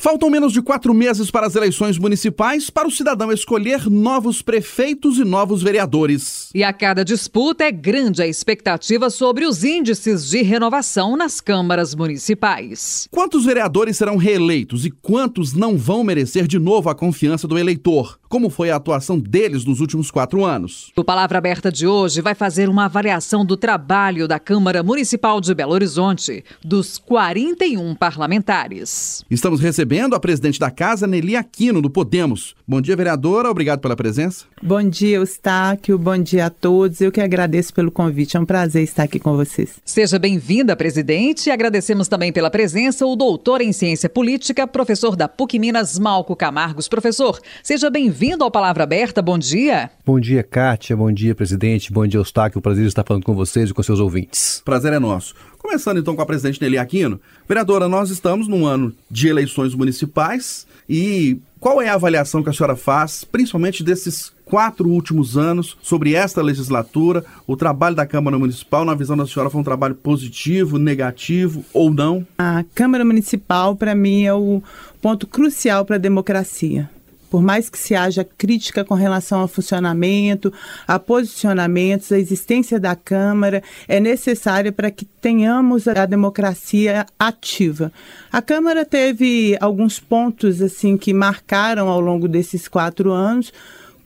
Faltam menos de quatro meses para as eleições municipais para o cidadão escolher novos prefeitos e novos vereadores. E a cada disputa é grande a expectativa sobre os índices de renovação nas câmaras municipais. Quantos vereadores serão reeleitos e quantos não vão merecer de novo a confiança do eleitor? Como foi a atuação deles nos últimos quatro anos? O Palavra Aberta de hoje vai fazer uma avaliação do trabalho da Câmara Municipal de Belo Horizonte, dos 41 parlamentares. Estamos recebendo recebendo a presidente da casa, Nelly Aquino, do Podemos. Bom dia, vereadora. Obrigado pela presença. Bom dia, Eustáquio. Bom dia a todos. Eu que agradeço pelo convite. É um prazer estar aqui com vocês. Seja bem-vinda, presidente. E agradecemos também pela presença o doutor em ciência política, professor da PUC Minas, Malco Camargos. Professor, seja bem-vindo ao Palavra Aberta. Bom dia. Bom dia, Kátia. Bom dia, presidente. Bom dia, Eustáquio. Prazer estar falando com vocês e com seus ouvintes. Prazer é nosso. Começando então com a presidente Nelly Aquino. Vereadora, nós estamos num ano de eleições municipais e qual é a avaliação que a senhora faz, principalmente desses quatro últimos anos, sobre esta legislatura, o trabalho da Câmara Municipal, na visão da senhora, foi um trabalho positivo, negativo ou não? A Câmara Municipal, para mim, é o ponto crucial para a democracia por mais que se haja crítica com relação ao funcionamento, a posicionamentos, a existência da Câmara é necessária para que tenhamos a democracia ativa. A Câmara teve alguns pontos assim que marcaram ao longo desses quatro anos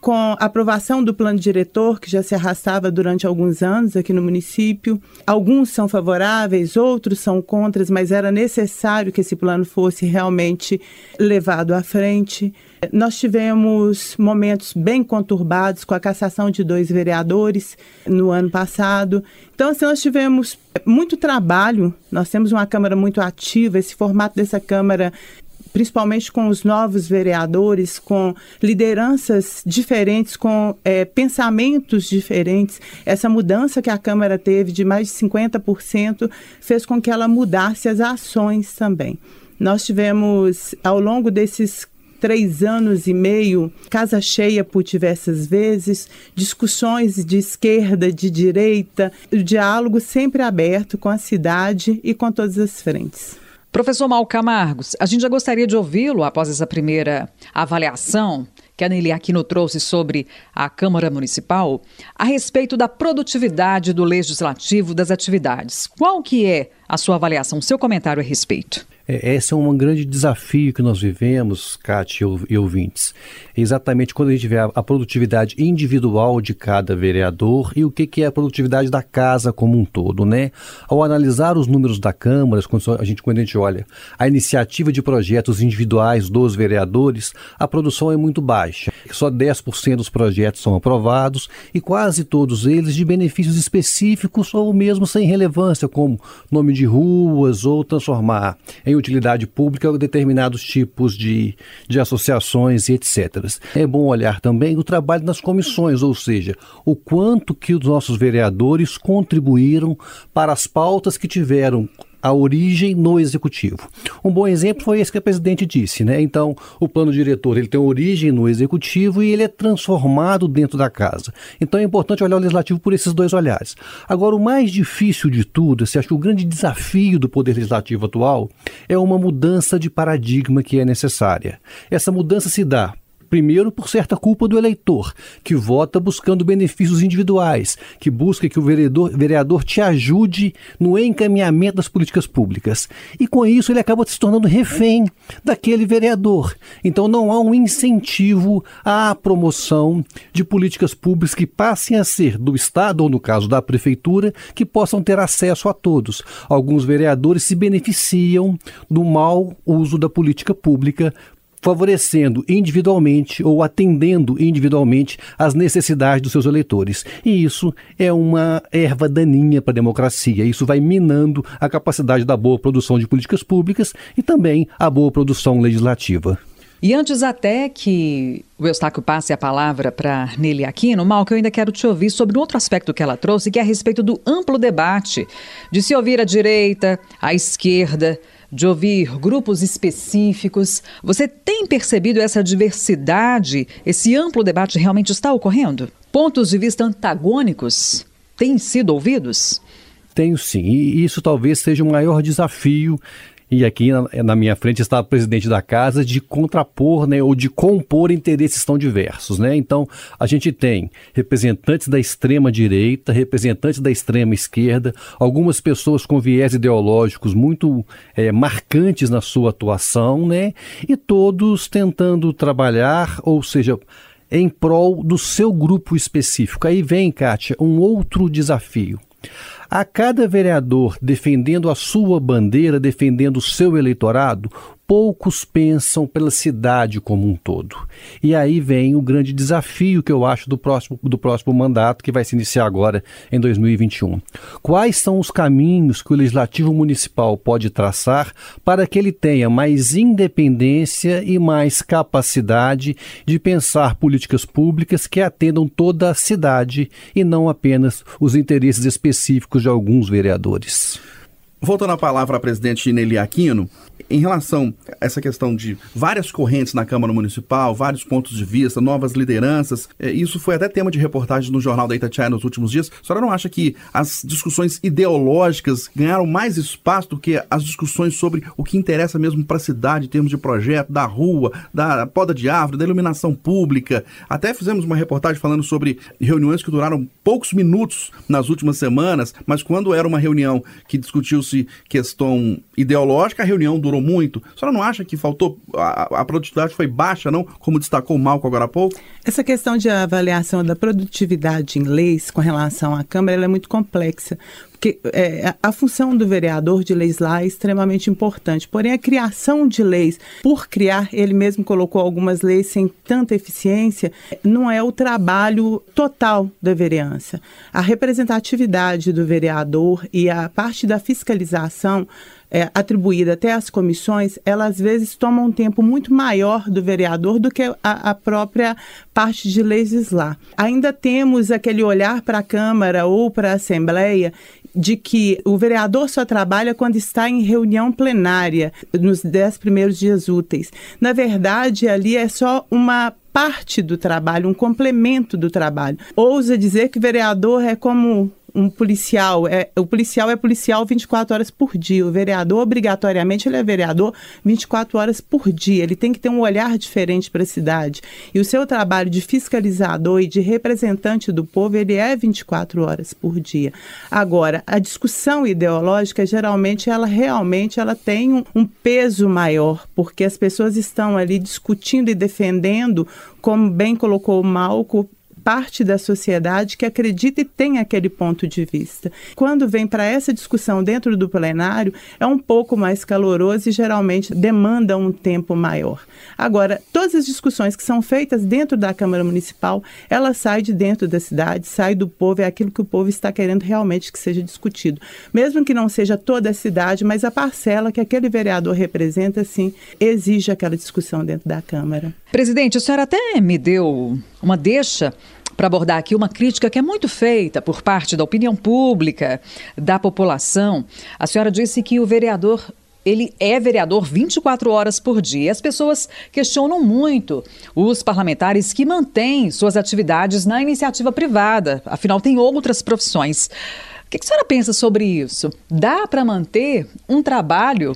com a aprovação do plano diretor, que já se arrastava durante alguns anos aqui no município. Alguns são favoráveis, outros são contras, mas era necessário que esse plano fosse realmente levado à frente. Nós tivemos momentos bem conturbados com a cassação de dois vereadores no ano passado. Então, assim, nós tivemos muito trabalho, nós temos uma Câmara muito ativa, esse formato dessa Câmara principalmente com os novos vereadores, com lideranças diferentes, com é, pensamentos diferentes. Essa mudança que a Câmara teve de mais de 50% fez com que ela mudasse as ações também. Nós tivemos, ao longo desses três anos e meio, casa cheia por diversas vezes, discussões de esquerda, de direita, o diálogo sempre aberto com a cidade e com todas as frentes. Professor Mal Camargos, a gente já gostaria de ouvi-lo após essa primeira avaliação que a Nelly Aquino trouxe sobre a Câmara Municipal a respeito da produtividade do Legislativo das atividades. Qual que é a sua avaliação, seu comentário a respeito? É, esse é um grande desafio que nós vivemos, Cátia e ouvintes. Exatamente quando a gente vê a, a, produtividade individual de cada vereador e o que, que é a produtividade da casa como um todo, né? Ao analisar os números da Câmara, quando a gente, quando a gente olha a iniciativa de projetos individuais dos vereadores, a produção é muito baixa. Só 10% dos projetos são aprovados e quase todos eles de benefícios específicos ou mesmo sem relevância, como nome de ruas ou transformar em utilidade pública determinados tipos de, de associações e etc. É bom olhar também o trabalho nas comissões, ou seja, o quanto que os nossos vereadores contribuíram para as pautas que tiveram a origem no executivo. Um bom exemplo foi esse que a presidente disse, né? Então, o plano diretor ele tem origem no executivo e ele é transformado dentro da casa. Então é importante olhar o legislativo por esses dois olhares. Agora, o mais difícil de tudo, você acha que o grande desafio do poder legislativo atual é uma mudança de paradigma que é necessária. Essa mudança se dá Primeiro, por certa culpa do eleitor, que vota buscando benefícios individuais, que busca que o vereador, vereador te ajude no encaminhamento das políticas públicas. E com isso ele acaba se tornando refém daquele vereador. Então não há um incentivo à promoção de políticas públicas que passem a ser do Estado, ou no caso da Prefeitura, que possam ter acesso a todos. Alguns vereadores se beneficiam do mau uso da política pública favorecendo individualmente ou atendendo individualmente às necessidades dos seus eleitores. E isso é uma erva daninha para a democracia. Isso vai minando a capacidade da boa produção de políticas públicas e também a boa produção legislativa. E antes até que o Eustáquio passe a palavra para Nelly Aquino, Mal, que eu ainda quero te ouvir sobre um outro aspecto que ela trouxe, que é a respeito do amplo debate de se ouvir a direita, a esquerda, de ouvir grupos específicos. Você tem percebido essa diversidade? Esse amplo debate realmente está ocorrendo? pontos de vista antagônicos têm sido ouvidos? Tenho sim, e isso talvez seja o maior desafio e aqui na, na, minha frente está o presidente da casa de contrapor, né, ou de compor interesses tão diversos, né? Então, a gente tem representantes da extrema direita, representantes da extrema esquerda, algumas pessoas com viés ideológicos muito é, marcantes na sua atuação, né? E todos tentando trabalhar, ou seja, em prol do seu grupo específico. Aí vem, Kátia, um outro desafio. A cada vereador defendendo a sua bandeira, defendendo o seu eleitorado, poucos pensam pela cidade como um todo. E aí vem o grande desafio que eu acho do próximo, do próximo mandato, que vai se iniciar agora em 2021. Quais são os caminhos que o Legislativo Municipal pode traçar para que ele tenha mais independência e mais capacidade de pensar políticas públicas que atendam toda a cidade e não apenas os interesses específicos de alguns vereadores? Voltando a palavra à presidente Nelly Aquino, em relação a essa questão de várias correntes na Câmara Municipal, vários pontos de vista, novas lideranças, é, isso foi até tema de reportagem no Jornal da Itatiaia nos últimos dias. A senhora não acha que as discussões ideológicas ganharam mais espaço do que as discussões sobre o que interessa mesmo para a cidade, em termos de projeto, da rua, da poda de árvore, da iluminação pública? Até fizemos uma reportagem falando sobre reuniões que duraram poucos minutos nas últimas semanas, mas quando era uma reunião que discutiu-se questão ideológica, a reunião durou muito. A senhora não acha que faltou, a, a produtividade foi baixa, não? Como destacou o Malco agora há pouco? Essa questão de avaliação da produtividade em leis com relação à Câmara é muito complexa, porque é, a função do vereador de legislar é extremamente importante. Porém, a criação de leis, por criar, ele mesmo colocou algumas leis sem tanta eficiência, não é o trabalho total da vereança. A representatividade do vereador e a parte da fiscalização é, atribuída até às comissões, ela às vezes toma um tempo muito maior do vereador do que a, a própria parte de legislar. Ainda temos aquele olhar para a Câmara ou para a Assembleia de que o vereador só trabalha quando está em reunião plenária, nos dez primeiros dias úteis. Na verdade, ali é só uma parte do trabalho, um complemento do trabalho. Ousa dizer que vereador é como um policial, é, o policial é policial 24 horas por dia. O vereador, obrigatoriamente, ele é vereador 24 horas por dia. Ele tem que ter um olhar diferente para a cidade. E o seu trabalho de fiscalizador e de representante do povo, ele é 24 horas por dia. Agora, a discussão ideológica, geralmente, ela realmente ela tem um, um peso maior, porque as pessoas estão ali discutindo e defendendo, como bem colocou o Malco, parte da sociedade que acredita e tem aquele ponto de vista. Quando vem para essa discussão dentro do plenário, é um pouco mais caloroso e geralmente demanda um tempo maior. Agora, todas as discussões que são feitas dentro da Câmara Municipal, ela sai de dentro da cidade, sai do povo, é aquilo que o povo está querendo realmente que seja discutido. Mesmo que não seja toda a cidade, mas a parcela que aquele vereador representa, sim, exige aquela discussão dentro da Câmara. Presidente, a senhora até me deu uma deixa para abordar aqui uma crítica que é muito feita por parte da opinião pública, da população. A senhora disse que o vereador ele é vereador 24 horas por dia. As pessoas questionam muito os parlamentares que mantêm suas atividades na iniciativa privada, afinal, tem outras profissões. O que a senhora pensa sobre isso? Dá para manter um trabalho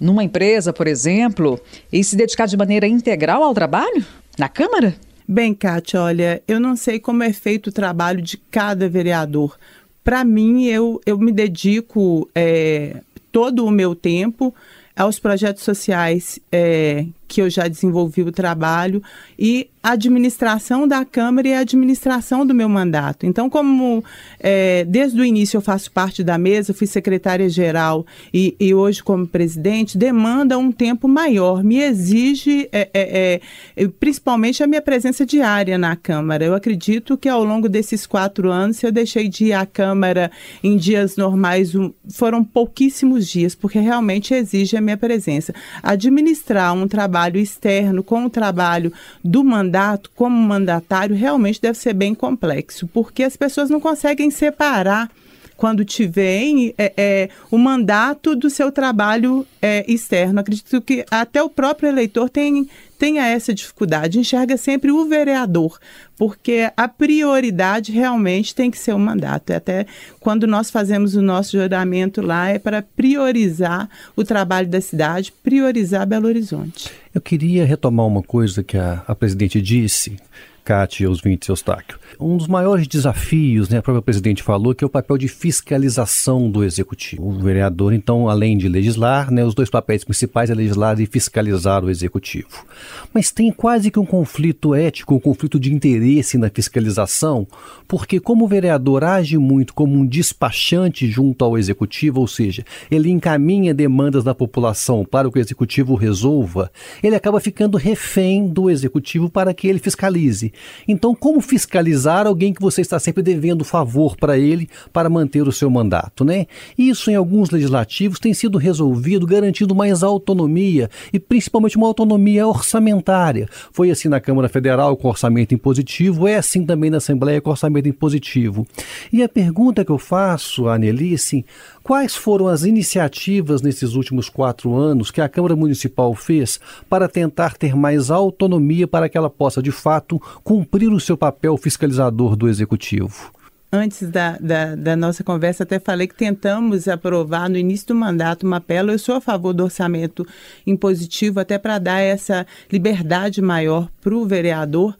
numa empresa, por exemplo, e se dedicar de maneira integral ao trabalho? Na Câmara? Bem, Kátia, olha, eu não sei como é feito o trabalho de cada vereador. Para mim, eu, eu me dedico é, todo o meu tempo aos projetos sociais é, que eu já desenvolvi o trabalho e a administração da Câmara e a administração do meu mandato. Então, como é, desde o início eu faço parte da mesa, fui secretária-geral e, e, hoje como presidente, demanda um tempo maior, me exige é, é, é, principalmente a minha presença diária na Câmara. Eu acredito que ao longo desses quatro anos, se eu deixei de ir à Câmara em dias normais, um, foram pouquíssimos dias, porque realmente exige a minha presença. Administrar um trabalho trabalho externo com o trabalho do mandato como mandatário realmente deve ser bem complexo, porque as pessoas não conseguem separar quando tiverem é, é, o mandato do seu trabalho é, externo. Acredito que até o próprio eleitor tem, tenha essa dificuldade, enxerga sempre o vereador, porque a prioridade realmente tem que ser o mandato. Até quando nós fazemos o nosso juramento lá, é para priorizar o trabalho da cidade, priorizar Belo Horizonte. Eu queria retomar uma coisa que a, a presidente disse, Cátia e os 20 Eustáquio. Um dos maiores desafios, né, a própria presidente falou, que é o papel de fiscalização do executivo. O vereador, então, além de legislar, né, os dois papéis principais é legislar e fiscalizar o executivo. Mas tem quase que um conflito ético, um conflito de interesse na fiscalização, porque como o vereador age muito como um despachante junto ao executivo, ou seja, ele encaminha demandas da população para que o executivo resolva, ele acaba ficando refém do executivo para que ele fiscalize. Então, como fiscalizar alguém que você está sempre devendo favor para ele para manter o seu mandato, né? Isso em alguns legislativos tem sido resolvido garantindo mais autonomia e principalmente uma autonomia orçamentária. Foi assim na Câmara Federal com orçamento impositivo, é assim também na Assembleia com orçamento impositivo. E a pergunta que eu faço, Anelice, quais foram as iniciativas nesses últimos quatro anos que a Câmara Municipal fez para tentar ter mais autonomia para que ela possa, de fato, cumprir o seu papel fiscalizador do Executivo? Antes da, da, da, nossa conversa, até falei que tentamos aprovar no início do mandato uma apelo. Eu sou a favor do orçamento impositivo, até para dar essa liberdade maior para o vereador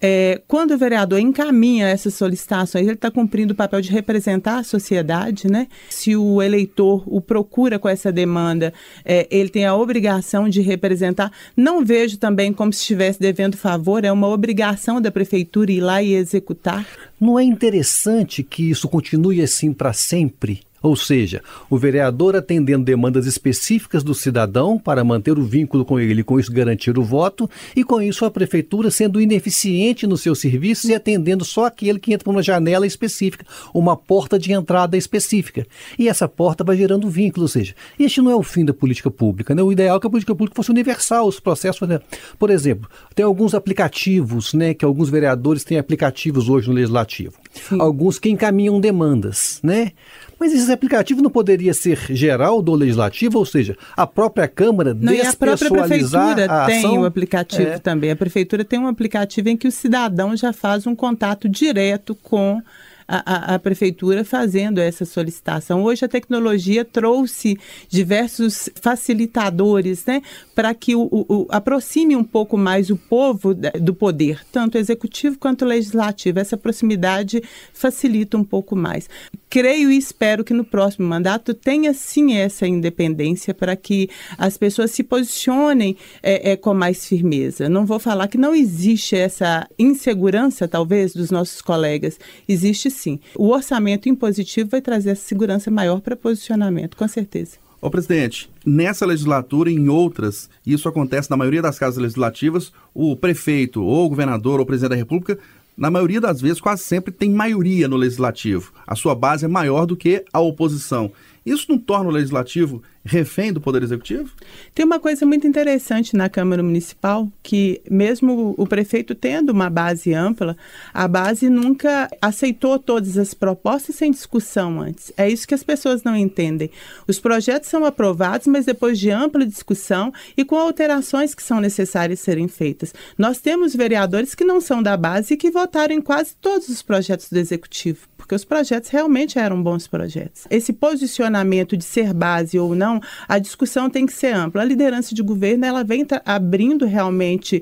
é, quando o vereador encaminha essas solicitações, ele está cumprindo o papel de representar a sociedade, né? Se o eleitor o procura com essa demanda, é, ele tem a obrigação de representar. Não vejo também como se estivesse devendo favor, é uma obrigação da prefeitura ir lá e executar. Não é interessante que isso continue assim para sempre? Ou seja, o vereador atendendo demandas específicas do cidadão para manter o vínculo com ele e com isso garantir o voto, e com isso a prefeitura sendo ineficiente nos seus serviços e atendendo só aquele que entra por uma janela específica, uma porta de entrada específica. E essa porta vai gerando vínculo, ou seja, este não é o fim da política pública. Né? O ideal é que a política pública fosse universal, os processos. Né? Por exemplo, tem alguns aplicativos, né, que alguns vereadores têm aplicativos hoje no legislativo. Sim. Alguns que encaminham demandas, né? Mas esse aplicativo não poderia ser geral do legislativo, ou seja, a própria Câmara não, e a própria prefeitura tem o aplicativo é. também. A prefeitura tem um aplicativo em que o cidadão já faz um contato direto com a, a, prefeitura fazendo essa solicitação. Hoje a tecnologia trouxe diversos facilitadores né, para que o, o, aproxime um pouco mais o povo do poder, tanto executivo quanto legislativo. Essa proximidade facilita um pouco mais. Creio e espero que no próximo mandato tenha sim essa independência para que as pessoas se posicionem é, é, com mais firmeza. Não vou falar que não existe essa insegurança, talvez, dos nossos colegas. Existe sim. O orçamento impositivo vai trazer essa segurança maior para posicionamento, com certeza. Ô presidente, nessa legislatura e em outras, isso acontece na maioria das casas legislativas, o prefeito ou o governador ou o presidente da república, na maioria das vezes, quase sempre tem maioria no legislativo. A sua base é maior do que a oposição. Isso não torna o legislativo refém do Poder Executivo? Tem uma coisa muito interessante na Câmara Municipal, que mesmo o prefeito tendo uma base ampla, a base nunca aceitou todas as propostas sem discussão antes. É isso que as pessoas não entendem. Os projetos são aprovados, mas depois de ampla discussão e com alterações que são necessárias serem feitas. Nós temos vereadores que não são da base e que votaram em quase todos os projetos do Executivo, porque os projetos realmente eram bons projetos. Esse posicionamento de ser base ou não a discussão tem que ser ampla. A liderança de governo ela vem abrindo realmente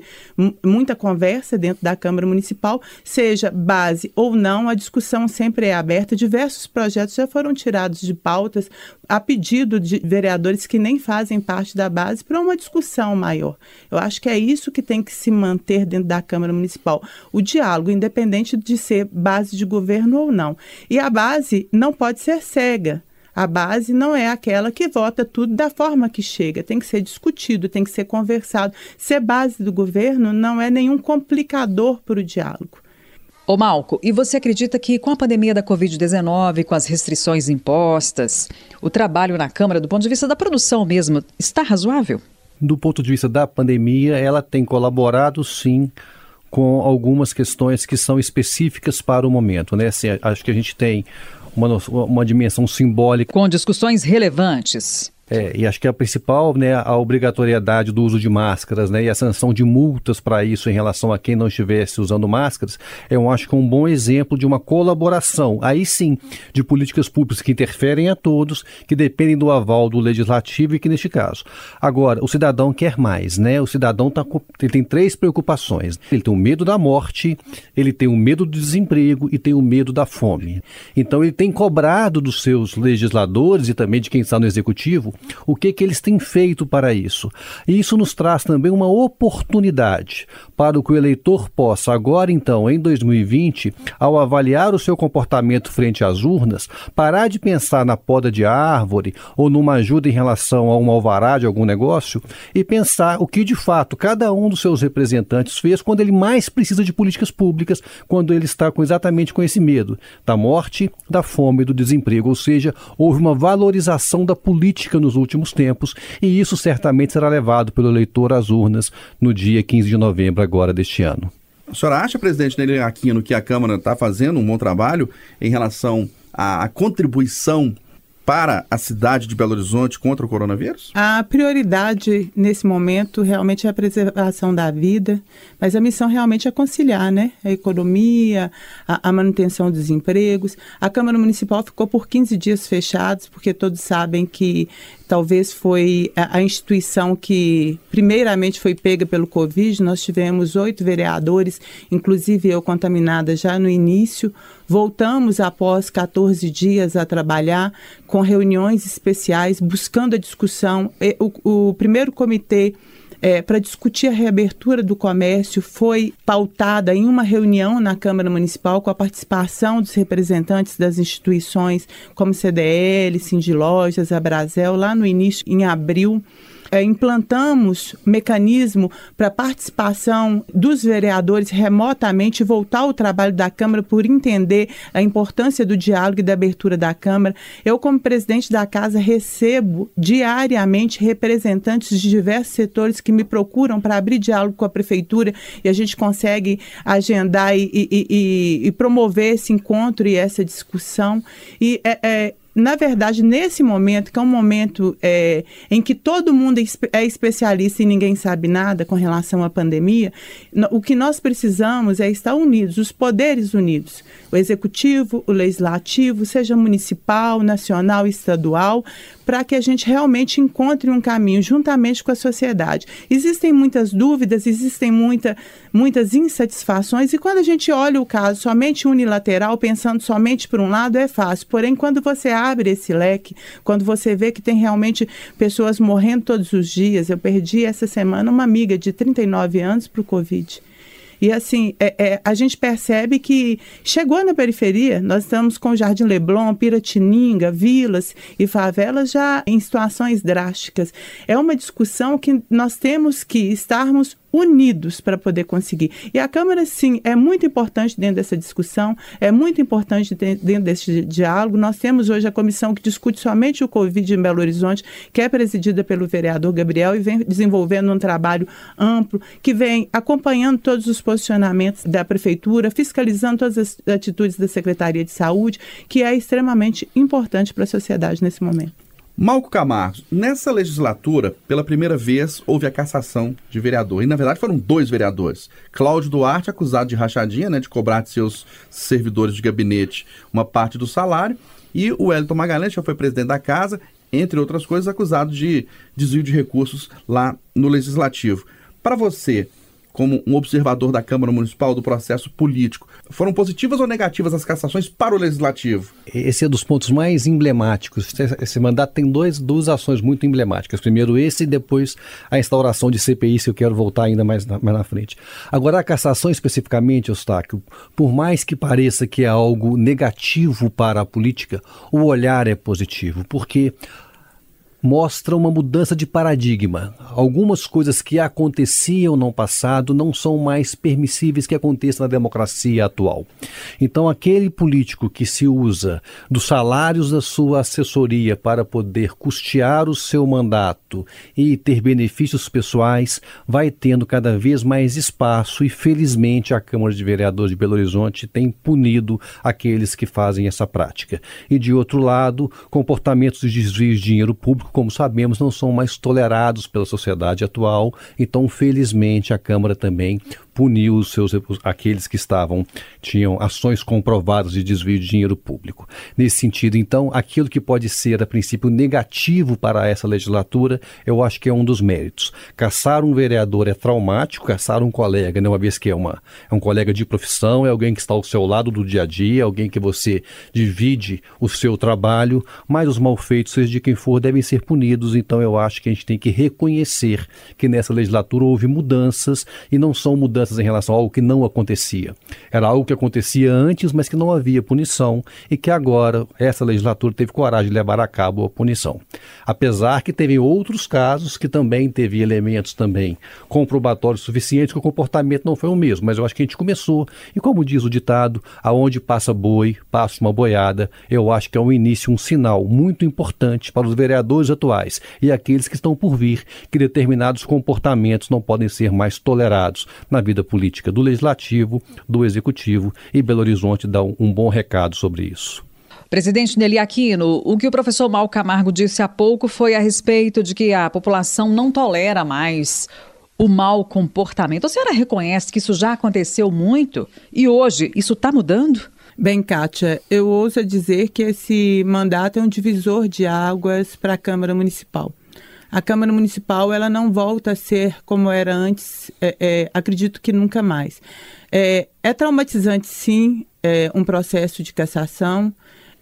muita conversa dentro da Câmara Municipal, seja base ou não, a discussão sempre é aberta. Diversos projetos já foram tirados de pautas a pedido de vereadores que nem fazem parte da base para uma discussão maior. Eu acho que é isso que tem que se manter dentro da Câmara Municipal. O diálogo, independente de ser base de governo ou não. E a base não pode ser cega. A base não é aquela que vota tudo da forma que chega, tem que ser discutido, tem que ser conversado. Ser base do governo não é nenhum complicador para o diálogo. Ô Malco, e você acredita que com a pandemia da Covid-19, com as restrições impostas, o trabalho na Câmara, do ponto de vista da produção mesmo, está razoável? Do ponto de vista da pandemia, ela tem colaborado sim com algumas questões que são específicas para o momento. Né? Assim, acho que a gente tem uma, uma dimensão simbólica. Com discussões relevantes. É, e acho que a principal, né, a obrigatoriedade do uso de máscaras, né, e a sanção de multas para isso em relação a quem não estivesse usando máscaras, eu acho que é um bom exemplo de uma colaboração, aí sim, de políticas públicas que interferem a todos, que dependem do aval do legislativo e que neste caso. Agora, o cidadão quer mais, né? O cidadão tá, ele tem três preocupações. Ele tem o medo da morte, ele tem o medo do desemprego e tem o medo da fome. Então ele tem cobrado dos seus legisladores e também de quem está no executivo o que, que eles têm feito para isso. E isso nos traz também uma oportunidade para que o eleitor possa, agora então, em 2020, ao avaliar o seu comportamento frente às urnas, parar de pensar na poda de árvore ou numa ajuda em relação a um alvará de algum negócio e pensar o que de fato cada um dos seus representantes fez quando ele mais precisa de políticas públicas, quando ele está com exatamente com esse medo da morte, da fome e do desemprego. Ou seja, houve uma valorização da política nos últimos tempos, e isso certamente será levado pelo eleitor às urnas no dia 15 de novembro agora deste ano. A senhora acha, presidente Nelly Aquino, que a Câmara está fazendo um bom trabalho em relação à contribuição para a cidade de Belo Horizonte contra o coronavírus? A prioridade nesse momento realmente é a preservação da vida, mas a missão realmente é conciliar né? a economia, a, a manutenção dos empregos. A Câmara Municipal ficou por 15 dias fechados, porque todos sabem que talvez foi a, instituição que primeiramente foi pega pelo Covid. Nós tivemos oito vereadores, inclusive eu contaminada já no início. Voltamos após 14 dias a trabalhar com reuniões especiais, buscando a discussão. O, o primeiro comitê é, para discutir a reabertura do comércio foi pautada em uma reunião na Câmara Municipal com a participação dos representantes das instituições como CDL, Cindy Lojas, Abrazel, lá no início, em abril é, implantamos mecanismo para participação dos vereadores remotamente, voltar ao trabalho da Câmara por entender a importância do diálogo e da abertura da Câmara. Eu, como presidente da Casa, recebo diariamente representantes de diversos setores que me procuram para abrir diálogo com a Prefeitura e a gente consegue agendar e, e, e, e promover esse encontro e essa discussão. E é, é na verdade, nesse momento, que é um momento é, em que todo mundo é especialista e ninguém sabe nada com relação à pandemia, o que nós precisamos é estar unidos, os poderes unidos, o executivo, o legislativo, seja municipal, nacional, estadual, para que a gente realmente encontre um caminho juntamente com a sociedade. Existem muitas dúvidas, existem muita, muitas insatisfações, e quando a gente olha o caso somente unilateral, pensando somente por um lado, é fácil. Porém, quando você abre esse leque, quando você vê que tem realmente pessoas morrendo todos os dias, eu perdi essa semana uma amiga de 39 anos para o Covid. E assim, é, é, a gente percebe que chegou na periferia, nós estamos com Jardim Leblon, Piratininga, vilas e favelas já em situações drásticas. É uma discussão que nós temos que estarmos unidos para poder conseguir. E a Câmara, sim, é muito importante dentro dessa discussão, é muito importante dentro desse diálogo. Nós temos hoje a comissão que discute somente o Covid em Belo Horizonte, que é presidida pelo vereador Gabriel e vem desenvolvendo um trabalho amplo, que vem acompanhando todos os posicionamentos da Prefeitura, fiscalizando todas as atitudes da Secretaria de Saúde, que é extremamente importante para a sociedade nesse momento. Malco Camargo, nessa legislatura, pela primeira vez, houve a cassação de vereador. E, na verdade, foram dois vereadores. Cláudio Duarte, acusado de rachadinha, né, de cobrar de seus servidores de gabinete uma parte do salário. E o Wellington Magalhães, que foi presidente da casa, entre outras coisas, acusado de desvio de recursos lá no Legislativo. Para você, como um observador da Câmara Municipal do processo político. Foram positivas ou negativas as cassações para o Legislativo? Esse é dos pontos mais emblemáticos. Esse mandato tem dois, duas ações muito emblemáticas. Primeiro esse e depois a instauração de CPI, se eu quero voltar ainda mais na, mais na frente. Agora, a cassação especificamente, Eustáquio, por mais que pareça que é algo negativo para a política, o olhar é positivo, porque mostra uma mudança de paradigma. Algumas coisas que aconteciam no passado não são mais permissíveis que aconteçam na democracia atual. Então, aquele político que se usa dos salários da sua assessoria para poder custear o seu mandato e ter benefícios pessoais vai tendo cada vez mais espaço e, felizmente, a Câmara de Vereadores de Belo Horizonte tem punido aqueles que fazem essa prática. E, de outro lado, comportamentos de desvio de dinheiro público como sabemos, não são mais tolerados pela sociedade atual. Então, felizmente, a Câmara também puniu os seus aqueles que estavam tinham ações comprovadas de desvio de dinheiro público. Nesse sentido, então, aquilo que pode ser a princípio negativo para essa legislatura, eu acho que é um dos méritos. Caçar um vereador é traumático, caçar um colega, né, uma vez que é uma é um colega de profissão, é alguém que está ao seu lado do dia a dia, alguém que você divide o seu trabalho, mas os malfeitos, seja de quem for, devem ser punidos. Então, eu acho que a gente tem que reconhecer que nessa legislatura houve mudanças e não são mudanças em relação ao que não acontecia. Era algo que acontecia antes, mas que não havia punição e que agora essa legislatura teve coragem de levar a cabo a punição. Apesar que teve outros casos que também teve elementos também comprobatórios suficientes que o comportamento não foi o mesmo, mas eu acho que a gente começou e como diz o ditado, aonde passa boi, passa uma boiada, eu acho que é um início, um sinal muito importante para os vereadores atuais e aqueles que estão por vir que determinados comportamentos não podem ser mais tolerados na vida política do Legislativo, do Executivo e Belo Horizonte dá um, um bom recado sobre isso. Presidente Nelly Aquino, o que o professor Mal Camargo disse há pouco foi a respeito de que a população não tolera mais o mau comportamento. A senhora reconhece que isso já aconteceu muito e hoje isso está mudando? Bem, Kátia, eu ouso dizer que esse mandato é um divisor de águas para a Câmara Municipal a Câmara Municipal ela não volta a ser como era antes, é, é, acredito que nunca mais. É, é traumatizante, sim, é, um processo de cassação.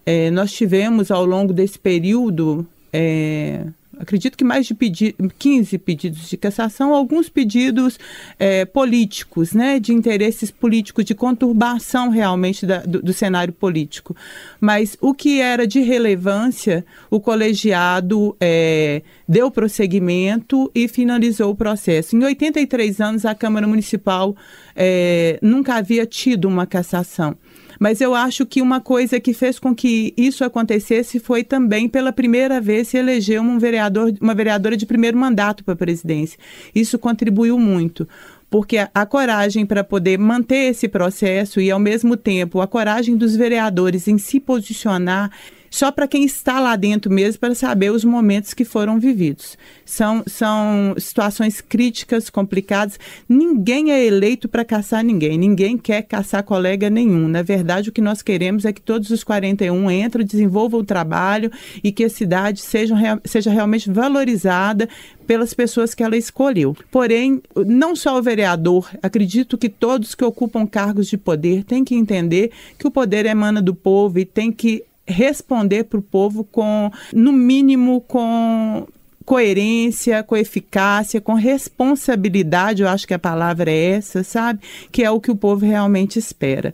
É, nós tivemos ao longo desse período é, acredito que mais de pedi 15 pedidos de cassação, alguns pedidos é, políticos, né, de interesses políticos, de conturbação realmente da, do, do, cenário político. Mas o que era de relevância, o colegiado é, deu prosseguimento e finalizou o processo. Em 83 anos, a Câmara Municipal é, nunca havia tido uma cassação. Mas eu acho que uma coisa que fez com que isso acontecesse foi também pela primeira vez se eleger um vereador, uma vereadora de primeiro mandato para a presidência. Isso contribuiu muito porque a, a coragem para poder manter esse processo e, ao mesmo tempo, a coragem dos vereadores em se posicionar só para quem está lá dentro mesmo para saber os momentos que foram vividos. São, são situações críticas, complicadas. Ninguém é eleito para caçar ninguém, ninguém quer caçar colega nenhum. Na verdade, o que nós queremos é que todos os 41 entrem, desenvolvam o trabalho e que a cidade seja, seja realmente valorizada pelas pessoas que ela escolheu. Porém, não só o vereador, acredito que todos que ocupam cargos de poder têm que entender que o poder emana do povo e tem que responder para o povo com, no mínimo, com coerência, com eficácia, com responsabilidade, eu acho que a palavra é essa, sabe? Que é o que o povo realmente espera.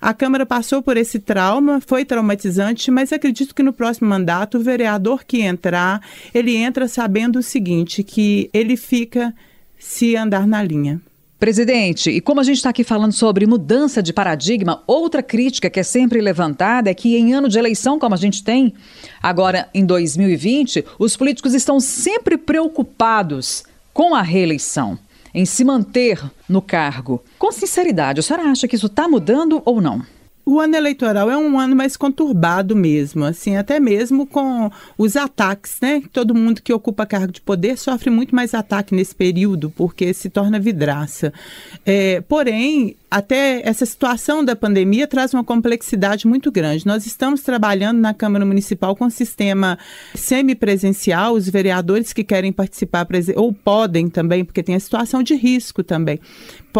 A Câmara passou por esse trauma, foi traumatizante, mas acredito que no próximo mandato o vereador que entrar, ele entra sabendo o seguinte, que ele fica se andar na linha. Presidente, e como a gente está aqui falando sobre mudança de paradigma, outra crítica que é sempre levantada é que em ano de eleição, como a gente tem agora em 2020, os políticos estão sempre preocupados com a reeleição, em se manter no cargo. Com sinceridade, a senhora acha que isso está mudando ou não? O ano eleitoral é um ano mais conturbado mesmo, assim, até mesmo com os ataques, né? Todo mundo que ocupa cargo de poder sofre muito mais ataque nesse período, porque se torna vidraça. É, porém, até essa situação da pandemia traz uma complexidade muito grande. Nós estamos trabalhando na Câmara Municipal com um sistema semipresencial, os vereadores que querem participar, ou podem também, porque tem a situação de risco também,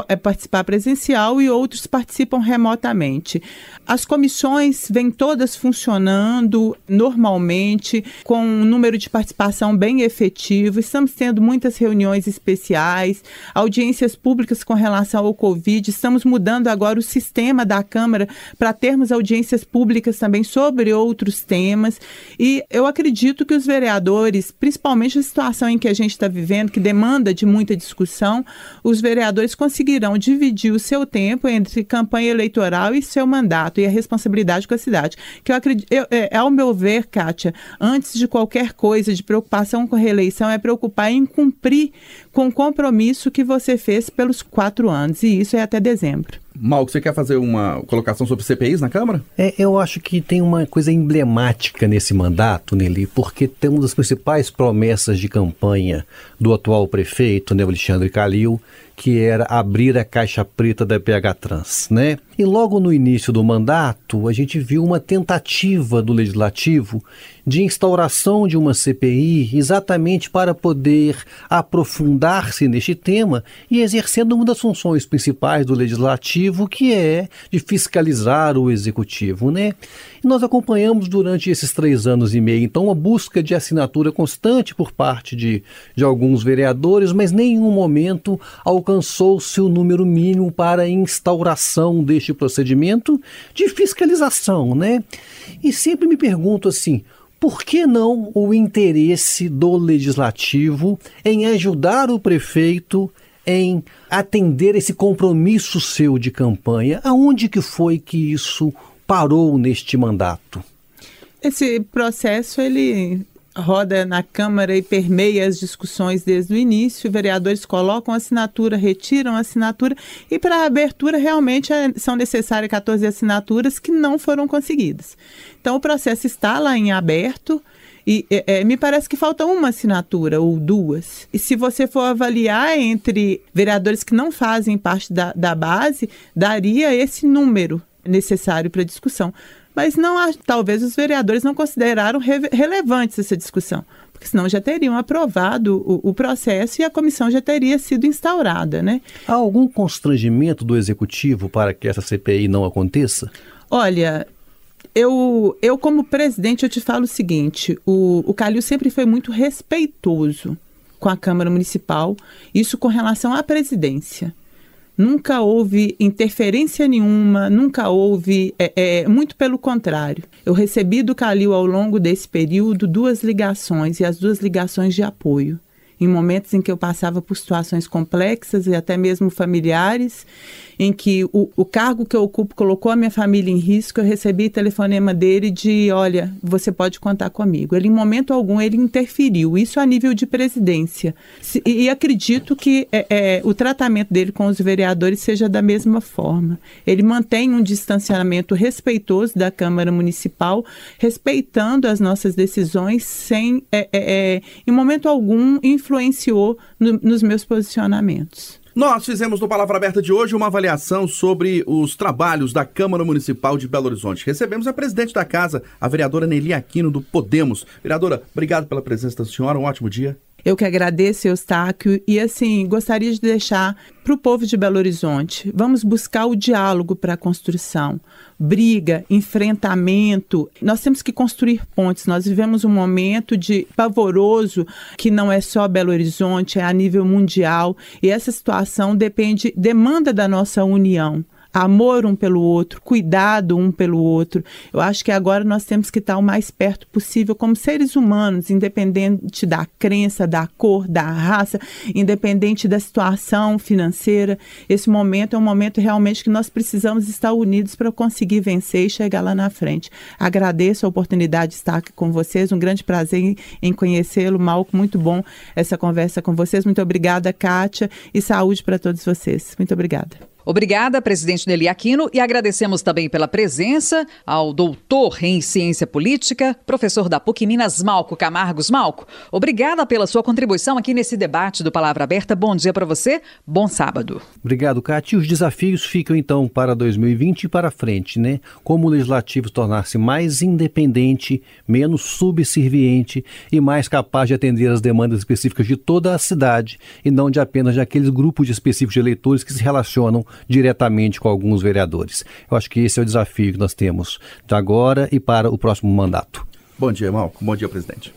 é participar presencial e outros participam remotamente. As comissões vêm todas funcionando normalmente, com um número de participação bem efetivo. Estamos tendo muitas reuniões especiais, audiências públicas com relação ao Covid. Estamos estamos mudando agora o sistema da Câmara para termos audiências públicas também sobre outros temas. E eu acredito que os vereadores, principalmente a situação em que a gente está vivendo, que demanda de muita discussão, os vereadores conseguirão dividir o seu tempo entre campanha eleitoral e seu mandato e a responsabilidade com a cidade. Que eu acredito, eu, é, ao meu ver, Kátia, antes de qualquer coisa de preocupação com a reeleição, é preocupar em cumprir com o compromisso que você fez pelos quatro anos, e isso é até dezembro. Mal, você quer fazer uma colocação sobre CPIs na Câmara? É, eu acho que tem uma coisa emblemática nesse mandato, Nelly, porque tem uma das principais promessas de campanha do atual prefeito, né, Alexandre Calil, que era abrir a caixa preta da PH Trans, né? E logo no início do mandato, a gente viu uma tentativa do legislativo de instauração de uma CPI exatamente para poder aprofundar-se neste tema e exercendo uma das funções principais do legislativo, que é de fiscalizar o executivo, né? E nós acompanhamos durante esses três anos e meio, então, uma busca de assinatura constante por parte de, de alguns vereadores, mas nenhum momento alcançou-se o número mínimo para a instauração deste procedimento de fiscalização, né? E sempre me pergunto assim, por que não o interesse do legislativo em ajudar o prefeito em atender esse compromisso seu de campanha? Aonde que foi que isso parou neste mandato? Esse processo ele roda na Câmara e permeia as discussões desde o início. Vereadores colocam assinatura, retiram assinatura e para a abertura realmente é, são necessárias 14 assinaturas que não foram conseguidas. Então o processo está lá em aberto. E é, é, me parece que falta uma assinatura ou duas. E se você for avaliar entre vereadores que não fazem parte da, da base, daria esse número necessário para discussão mas não talvez os vereadores não consideraram re, relevantes essa discussão, porque senão já teriam aprovado o, o, processo e a comissão já teria sido instaurada, né? Há algum constrangimento do executivo para que essa CPI não aconteça? Olha, eu, eu como presidente eu te falo o seguinte: o, o Calil sempre foi muito respeitoso com a Câmara Municipal, isso com relação à presidência nunca houve interferência nenhuma, nunca houve, é, é, muito pelo contrário. Eu recebi do Calil ao longo desse período duas ligações e as duas ligações de apoio em momentos em que eu passava por situações complexas e até mesmo familiares, em que o, o cargo que eu ocupo colocou a minha família em risco, eu recebi telefonema dele de, olha, você pode contar comigo. Ele, em momento algum, ele interferiu, isso a nível de presidência. E, e acredito que é, é, o tratamento dele com os vereadores seja da mesma forma. Ele mantém um distanciamento respeitoso da Câmara Municipal, respeitando as nossas decisões, sem, é, é, é em momento algum, influenciar influenciou no, nos meus posicionamentos. Nós fizemos no Palavra Aberta de hoje uma avaliação sobre os trabalhos da Câmara Municipal de Belo Horizonte. Recebemos a presidente da casa, a vereadora Nelly Aquino, do Podemos. Vereadora, obrigado pela presença da senhora, um ótimo dia. Eu que agradeço, Eustáquio, e assim, gostaria de deixar para o povo de Belo Horizonte, vamos buscar o diálogo para a construção. Briga, enfrentamento, nós temos que construir pontes. Nós vivemos um momento de pavoroso que não é só Belo Horizonte, é a nível mundial, e essa situação depende, demanda da nossa união amor um pelo outro, cuidado um pelo outro. Eu acho que agora nós temos que estar o mais perto possível como seres humanos, independente da crença, da cor, da raça, independente da situação financeira. Esse momento é um momento realmente que nós precisamos estar unidos para conseguir vencer e chegar lá na frente. Agradeço a oportunidade de estar aqui com vocês, um grande prazer em conhecê-lo, Malco, muito bom essa conversa com vocês. Muito obrigada, Kátia, e saúde para todos vocês. Muito obrigada. Obrigada, presidente Nelly Aquino, e agradecemos também pela presença ao doutor em ciência política, professor da PUC Minas, Malco Camargos. Malco, obrigada pela sua contribuição aqui nesse debate do Palavra Aberta. Bom dia para você, bom sábado. Obrigado, Cátia. Os desafios ficam então para 2020 e para frente, né? Como o legislativo tornar-se mais independente, menos subserviente e mais capaz de atender as demandas específicas de toda a cidade e não de apenas de aqueles grupos específicos de eleitores que se relacionam diretamente com alguns vereadores. Eu acho que esse é o desafio que nós temos de agora e para o próximo mandato. Bom dia, Malco. Bom dia, presidente.